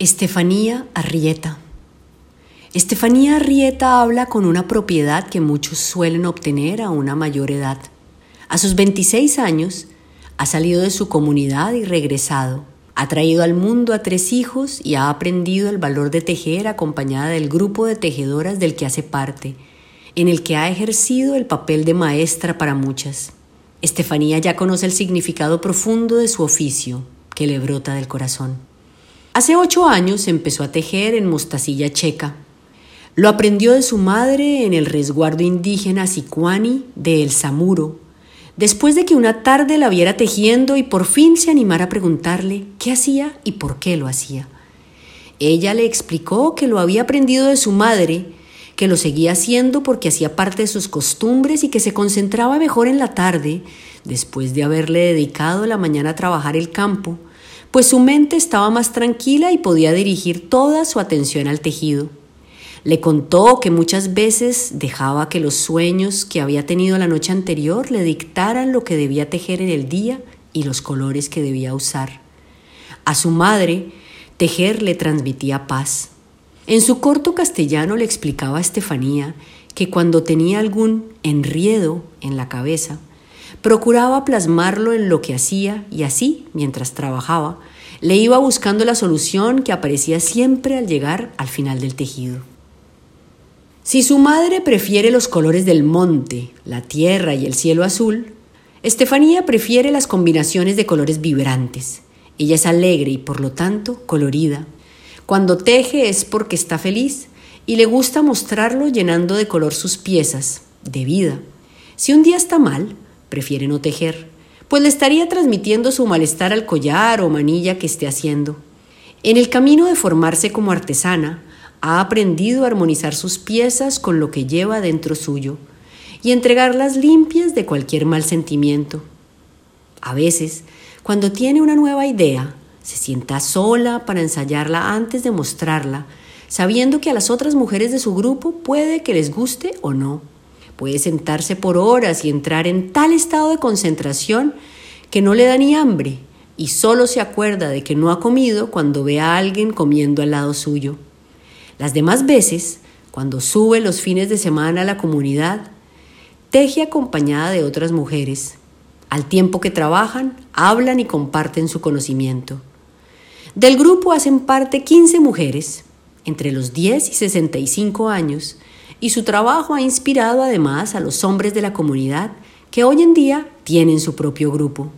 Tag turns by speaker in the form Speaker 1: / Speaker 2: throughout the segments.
Speaker 1: Estefanía Arrieta. Estefanía Arrieta habla con una propiedad que muchos suelen obtener a una mayor edad. A sus 26 años, ha salido de su comunidad y regresado. Ha traído al mundo a tres hijos y ha aprendido el valor de tejer acompañada del grupo de tejedoras del que hace parte, en el que ha ejercido el papel de maestra para muchas. Estefanía ya conoce el significado profundo de su oficio, que le brota del corazón. Hace ocho años empezó a tejer en mostacilla checa. Lo aprendió de su madre en el resguardo indígena Sicuani de El Samuro, después de que una tarde la viera tejiendo y por fin se animara a preguntarle qué hacía y por qué lo hacía. Ella le explicó que lo había aprendido de su madre, que lo seguía haciendo porque hacía parte de sus costumbres y que se concentraba mejor en la tarde, después de haberle dedicado la mañana a trabajar el campo, pues su mente estaba más tranquila y podía dirigir toda su atención al tejido. Le contó que muchas veces dejaba que los sueños que había tenido la noche anterior le dictaran lo que debía tejer en el día y los colores que debía usar. A su madre, tejer le transmitía paz. En su corto castellano le explicaba a Estefanía que cuando tenía algún enriedo en la cabeza, Procuraba plasmarlo en lo que hacía y así, mientras trabajaba, le iba buscando la solución que aparecía siempre al llegar al final del tejido. Si su madre prefiere los colores del monte, la tierra y el cielo azul, Estefanía prefiere las combinaciones de colores vibrantes. Ella es alegre y por lo tanto colorida. Cuando teje es porque está feliz y le gusta mostrarlo llenando de color sus piezas, de vida. Si un día está mal, prefiere no tejer, pues le estaría transmitiendo su malestar al collar o manilla que esté haciendo. En el camino de formarse como artesana, ha aprendido a armonizar sus piezas con lo que lleva dentro suyo y entregarlas limpias de cualquier mal sentimiento. A veces, cuando tiene una nueva idea, se sienta sola para ensayarla antes de mostrarla, sabiendo que a las otras mujeres de su grupo puede que les guste o no. Puede sentarse por horas y entrar en tal estado de concentración que no le da ni hambre y solo se acuerda de que no ha comido cuando ve a alguien comiendo al lado suyo. Las demás veces, cuando sube los fines de semana a la comunidad, teje acompañada de otras mujeres. Al tiempo que trabajan, hablan y comparten su conocimiento. Del grupo hacen parte 15 mujeres, entre los 10 y 65 años, y su trabajo ha inspirado además a los hombres de la comunidad que hoy en día tienen su propio grupo.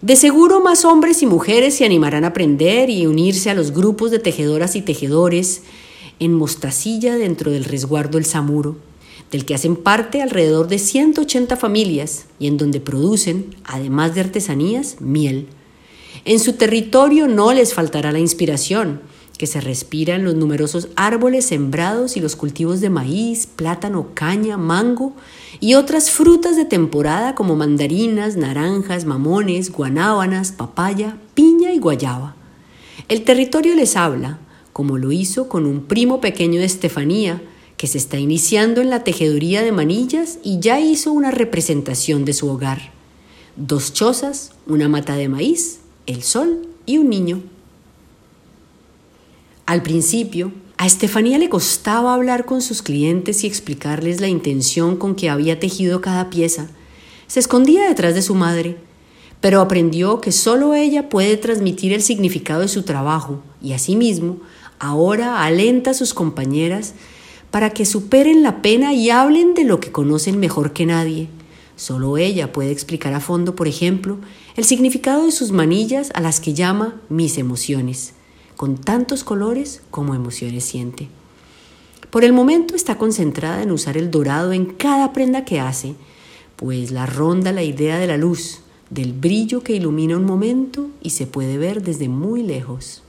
Speaker 1: De seguro más hombres y mujeres se animarán a aprender y unirse a los grupos de tejedoras y tejedores en Mostacilla dentro del resguardo El Samuro, del que hacen parte alrededor de 180 familias y en donde producen, además de artesanías, miel. En su territorio no les faltará la inspiración, que se respira en los numerosos árboles sembrados y los cultivos de maíz, plátano, caña, mango y otras frutas de temporada como mandarinas, naranjas, mamones, guanábanas, papaya, piña y guayaba. El territorio les habla, como lo hizo con un primo pequeño de Estefanía, que se está iniciando en la tejeduría de manillas y ya hizo una representación de su hogar. Dos chozas, una mata de maíz, el sol y un niño. Al principio, a Estefanía le costaba hablar con sus clientes y explicarles la intención con que había tejido cada pieza. Se escondía detrás de su madre, pero aprendió que solo ella puede transmitir el significado de su trabajo y asimismo ahora alenta a sus compañeras para que superen la pena y hablen de lo que conocen mejor que nadie. Solo ella puede explicar a fondo, por ejemplo, el significado de sus manillas a las que llama mis emociones con tantos colores como emociones siente. Por el momento está concentrada en usar el dorado en cada prenda que hace, pues la ronda la idea de la luz, del brillo que ilumina un momento y se puede ver desde muy lejos.